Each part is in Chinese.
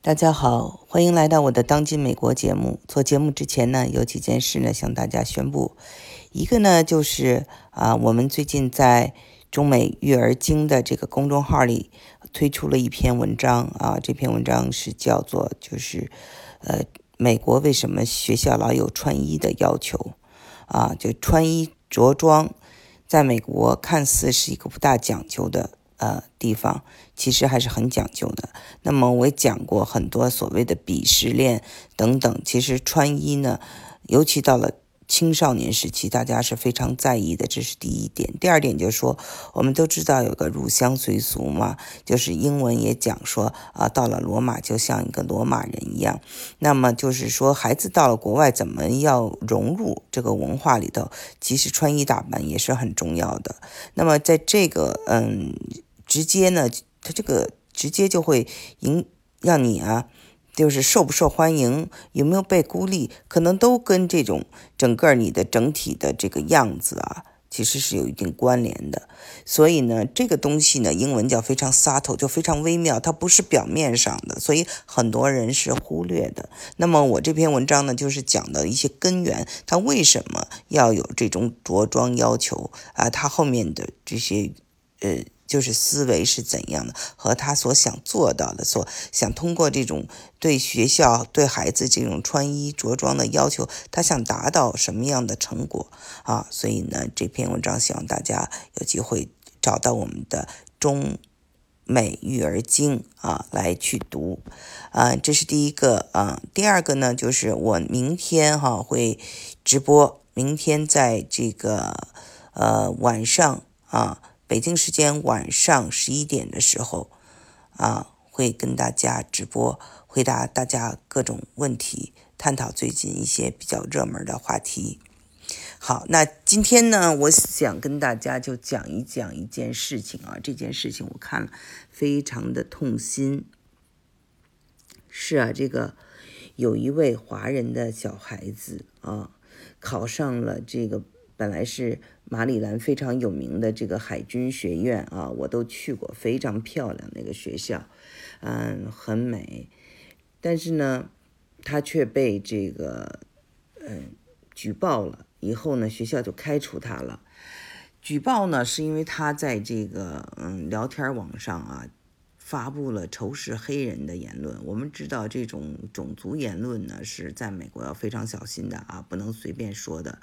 大家好，欢迎来到我的当今美国节目。做节目之前呢，有几件事呢向大家宣布。一个呢就是啊，我们最近在中美育儿经的这个公众号里推出了一篇文章啊，这篇文章是叫做就是呃，美国为什么学校老有穿衣的要求啊？就穿衣着装，在美国看似是一个不大讲究的。呃，地方其实还是很讲究的。那么我也讲过很多所谓的鄙视链等等。其实穿衣呢，尤其到了青少年时期，大家是非常在意的。这是第一点。第二点就是说，我们都知道有个入乡随俗嘛，就是英文也讲说啊，到了罗马就像一个罗马人一样。那么就是说，孩子到了国外，怎么要融入这个文化里头？其实穿衣打扮也是很重要的。那么在这个嗯。直接呢，他这个直接就会影让你啊，就是受不受欢迎，有没有被孤立，可能都跟这种整个你的整体的这个样子啊，其实是有一定关联的。所以呢，这个东西呢，英文叫非常 subtle，就非常微妙，它不是表面上的，所以很多人是忽略的。那么我这篇文章呢，就是讲的一些根源，它为什么要有这种着装要求啊？它后面的这些呃。就是思维是怎样的，和他所想做到的，所想通过这种对学校、对孩子这种穿衣着装的要求，他想达到什么样的成果啊？所以呢，这篇文章希望大家有机会找到我们的中美育儿经啊来去读啊，这是第一个啊。第二个呢，就是我明天哈会直播，明天在这个呃晚上啊。北京时间晚上十一点的时候，啊，会跟大家直播，回答大家各种问题，探讨最近一些比较热门的话题。好，那今天呢，我想跟大家就讲一讲一件事情啊，这件事情我看了非常的痛心。是啊，这个有一位华人的小孩子啊，考上了这个。本来是马里兰非常有名的这个海军学院啊，我都去过，非常漂亮那个学校，嗯，很美。但是呢，他却被这个嗯举报了，以后呢，学校就开除他了。举报呢，是因为他在这个嗯聊天网上啊。发布了仇视黑人的言论。我们知道这种种族言论呢，是在美国要非常小心的啊，不能随便说的。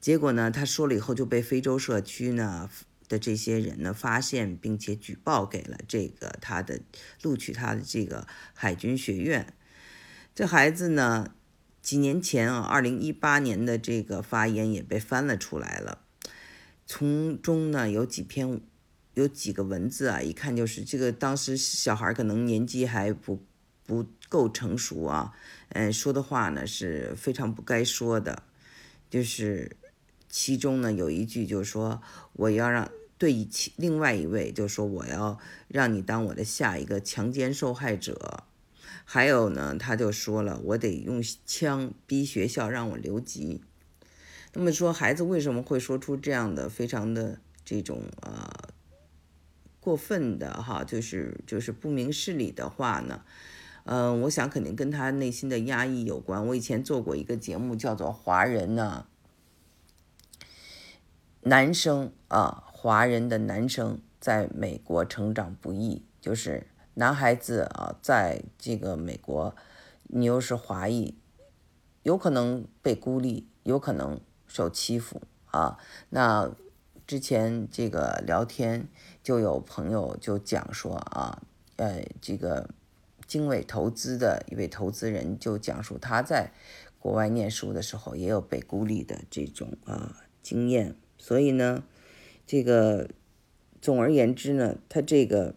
结果呢，他说了以后就被非洲社区呢的这些人呢发现，并且举报给了这个他的录取他的这个海军学院。这孩子呢，几年前啊，二零一八年的这个发言也被翻了出来了，从中呢有几篇。有几个文字啊，一看就是这个当时小孩可能年纪还不不够成熟啊，嗯，说的话呢是非常不该说的，就是其中呢有一句就是说我要让对其另外一位就说我要让你当我的下一个强奸受害者，还有呢他就说了我得用枪逼学校让我留级，那么说孩子为什么会说出这样的非常的这种呃。过分的哈，就是就是不明事理的话呢，嗯，我想肯定跟他内心的压抑有关。我以前做过一个节目，叫做《华人呢，男生啊，华人的男生在美国成长不易，就是男孩子啊，在这个美国，你又是华裔，有可能被孤立，有可能受欺负啊，那。之前这个聊天就有朋友就讲说啊，呃，这个经纬投资的一位投资人就讲述他在国外念书的时候也有被孤立的这种啊经验，所以呢，这个总而言之呢，他这个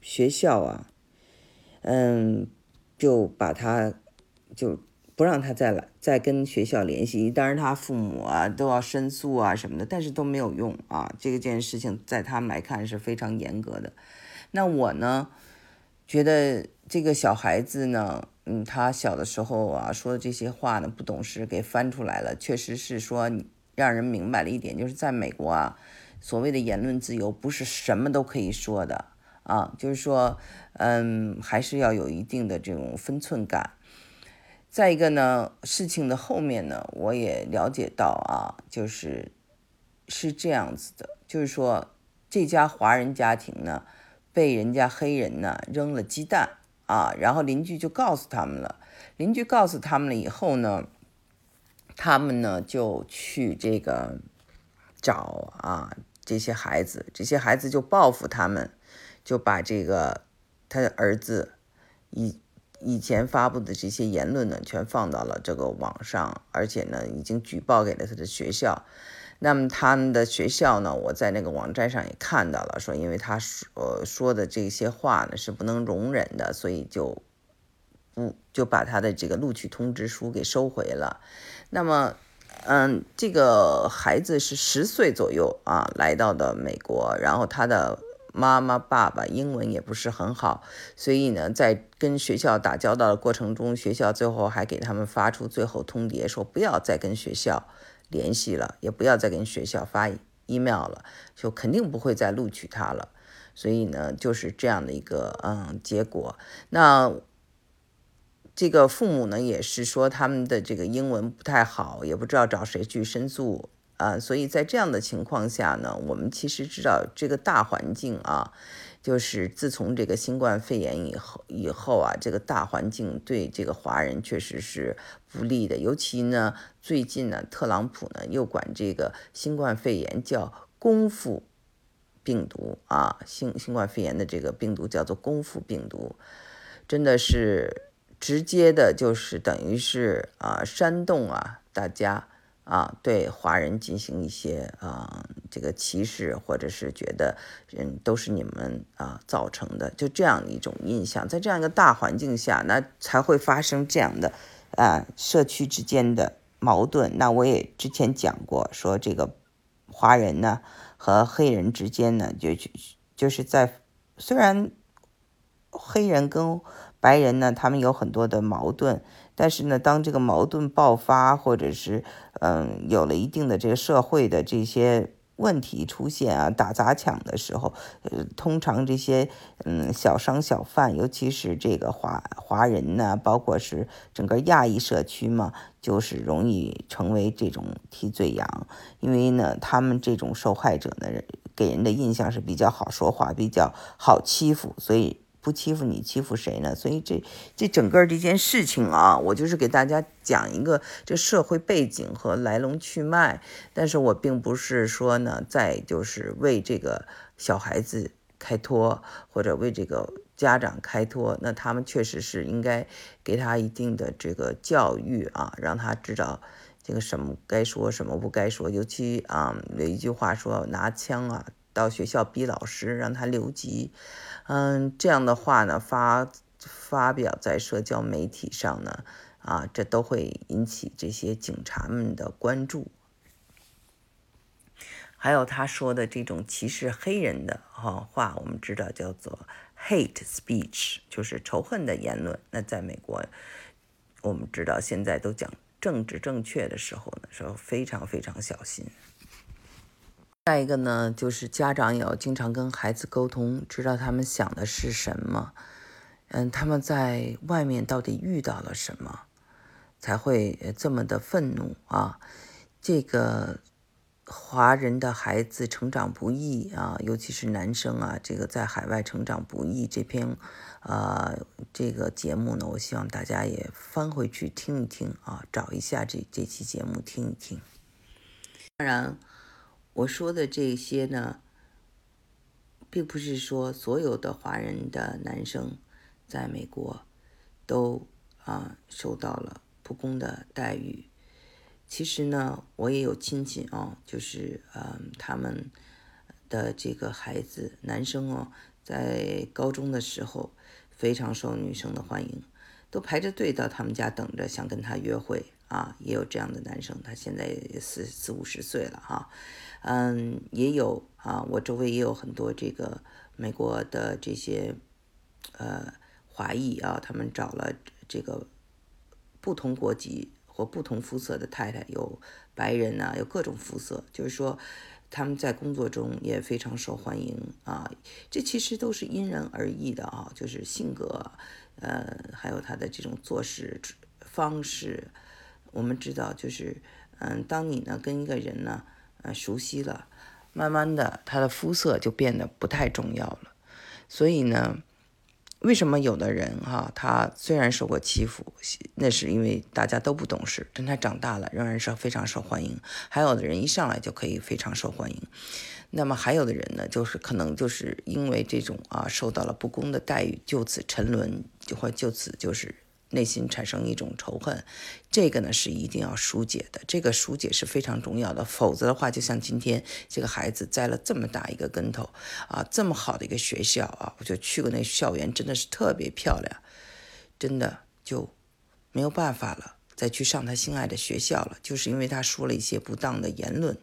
学校啊，嗯，就把他就。不让他再来，再跟学校联系。当然，他父母啊都要申诉啊什么的，但是都没有用啊。这件事情在他们来看是非常严格的。那我呢，觉得这个小孩子呢，嗯，他小的时候啊说的这些话呢，不懂事给翻出来了，确实是说让人明白了一点，就是在美国啊，所谓的言论自由不是什么都可以说的。啊，就是说，嗯，还是要有一定的这种分寸感。再一个呢，事情的后面呢，我也了解到啊，就是是这样子的，就是说这家华人家庭呢，被人家黑人呢扔了鸡蛋啊，然后邻居就告诉他们了，邻居告诉他们了以后呢，他们呢就去这个找啊这些孩子，这些孩子就报复他们，就把这个他的儿子一。以前发布的这些言论呢，全放到了这个网上，而且呢，已经举报给了他的学校。那么他们的学校呢，我在那个网站上也看到了，说因为他说呃说的这些话呢是不能容忍的，所以就不就把他的这个录取通知书给收回了。那么，嗯，这个孩子是十岁左右啊，来到的美国，然后他的。妈妈、爸爸英文也不是很好，所以呢，在跟学校打交道的过程中，学校最后还给他们发出最后通牒，说不要再跟学校联系了，也不要再跟学校发 email 了，就肯定不会再录取他了。所以呢，就是这样的一个嗯结果。那这个父母呢，也是说他们的这个英文不太好，也不知道找谁去申诉。啊，所以在这样的情况下呢，我们其实知道这个大环境啊，就是自从这个新冠肺炎以后以后啊，这个大环境对这个华人确实是不利的。尤其呢，最近呢，特朗普呢又管这个新冠肺炎叫“功夫病毒”啊，新新冠肺炎的这个病毒叫做“功夫病毒”，真的是直接的，就是等于是啊煽动啊大家。啊，对华人进行一些啊这个歧视，或者是觉得嗯都是你们啊造成的，就这样一种印象，在这样一个大环境下，那才会发生这样的啊社区之间的矛盾。那我也之前讲过，说这个华人呢和黑人之间呢，就就就是在虽然黑人跟白人呢，他们有很多的矛盾。但是呢，当这个矛盾爆发，或者是嗯有了一定的这个社会的这些问题出现啊，打砸抢的时候，呃，通常这些嗯小商小贩，尤其是这个华华人呢，包括是整个亚裔社区嘛，就是容易成为这种替罪羊，因为呢，他们这种受害者呢，给人的印象是比较好说话，比较好欺负，所以。不欺负你，欺负谁呢？所以这这整个这件事情啊，我就是给大家讲一个这社会背景和来龙去脉。但是我并不是说呢，在就是为这个小孩子开脱，或者为这个家长开脱。那他们确实是应该给他一定的这个教育啊，让他知道这个什么该说，什么不该说。尤其啊，有一句话说，拿枪啊到学校逼老师，让他留级。嗯，这样的话呢，发发表在社交媒体上呢，啊，这都会引起这些警察们的关注。还有他说的这种歧视黑人的哈话，我们知道叫做 hate speech，就是仇恨的言论。那在美国，我们知道现在都讲政治正确的时候呢，说非常非常小心。再一个呢，就是家长也要经常跟孩子沟通，知道他们想的是什么，嗯，他们在外面到底遇到了什么，才会这么的愤怒啊？这个华人的孩子成长不易啊，尤其是男生啊，这个在海外成长不易。这篇呃这个节目呢，我希望大家也翻回去听一听啊，找一下这这期节目听一听。当然。我说的这些呢，并不是说所有的华人的男生在美国都啊受到了不公的待遇。其实呢，我也有亲戚啊，就是嗯，他们的这个孩子，男生哦，在高中的时候非常受女生的欢迎，都排着队到他们家等着，想跟他约会啊。也有这样的男生，他现在四四五十岁了哈。嗯，也有啊，我周围也有很多这个美国的这些呃华裔啊，他们找了这个不同国籍或不同肤色的太太，有白人呐，有各种肤色，就是说他们在工作中也非常受欢迎啊。这其实都是因人而异的啊，就是性格，呃，还有他的这种做事方式。我们知道，就是嗯，当你呢跟一个人呢，呃，熟悉了，慢慢的他的肤色就变得不太重要了。所以呢。为什么有的人哈，他虽然受过欺负，那是因为大家都不懂事，但他长大了仍然是非常受欢迎。还有的人一上来就可以非常受欢迎，那么还有的人呢，就是可能就是因为这种啊受到了不公的待遇，就此沉沦，就会就此就是。内心产生一种仇恨，这个呢是一定要疏解的。这个疏解是非常重要的，否则的话，就像今天这个孩子栽了这么大一个跟头啊，这么好的一个学校啊，我就去过那校园，真的是特别漂亮，真的就没有办法了。再去上他心爱的学校了，就是因为他说了一些不当的言论。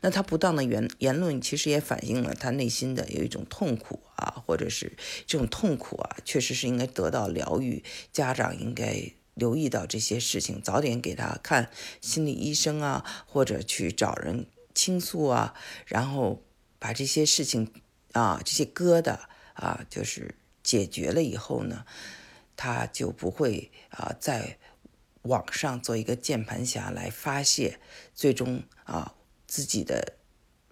那他不当的言言论，其实也反映了他内心的有一种痛苦啊，或者是这种痛苦啊，确实是应该得到疗愈。家长应该留意到这些事情，早点给他看心理医生啊，或者去找人倾诉啊，然后把这些事情啊，这些疙瘩啊，就是解决了以后呢，他就不会啊再。网上做一个键盘侠来发泄，最终啊自己的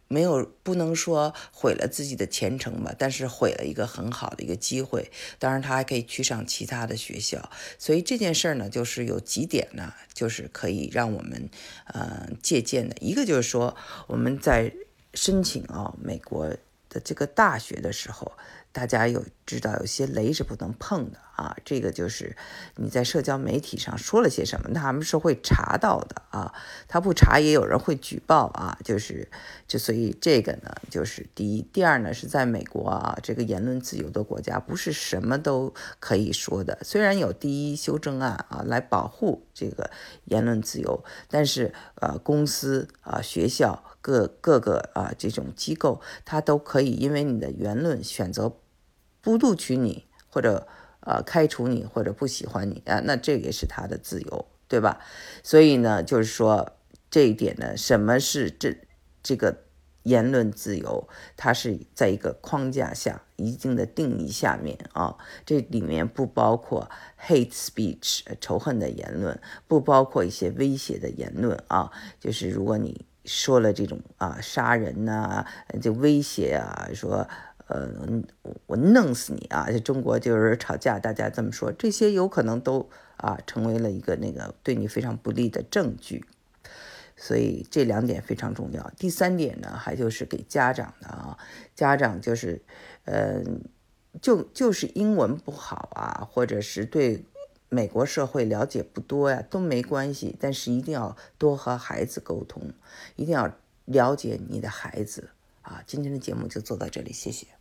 没有不能说毁了自己的前程吧，但是毁了一个很好的一个机会。当然他还可以去上其他的学校，所以这件事儿呢，就是有几点呢，就是可以让我们呃借鉴的。一个就是说我们在申请啊美国的这个大学的时候。大家有知道有些雷是不能碰的啊，这个就是你在社交媒体上说了些什么，他们是会查到的啊。他不查也有人会举报啊，就是就所以这个呢，就是第一，第二呢是在美国啊这个言论自由的国家，不是什么都可以说的。虽然有第一修正案啊来保护这个言论自由，但是呃公司啊学校各各个啊这种机构，它都可以因为你的言论选择。不录取你，或者呃开除你，或者不喜欢你啊，那这也是他的自由，对吧？所以呢，就是说这一点呢，什么是这这个言论自由？它是在一个框架下，一定的定义下面啊。这里面不包括 hate speech 仇恨的言论，不包括一些威胁的言论啊。就是如果你说了这种啊杀人呐，就威胁啊，说。呃，我弄死你啊！在中国就是吵架，大家这么说，这些有可能都啊成为了一个那个对你非常不利的证据，所以这两点非常重要。第三点呢，还就是给家长的啊，家长就是，呃，就就是英文不好啊，或者是对美国社会了解不多呀，都没关系，但是一定要多和孩子沟通，一定要了解你的孩子啊。今天的节目就做到这里，谢谢。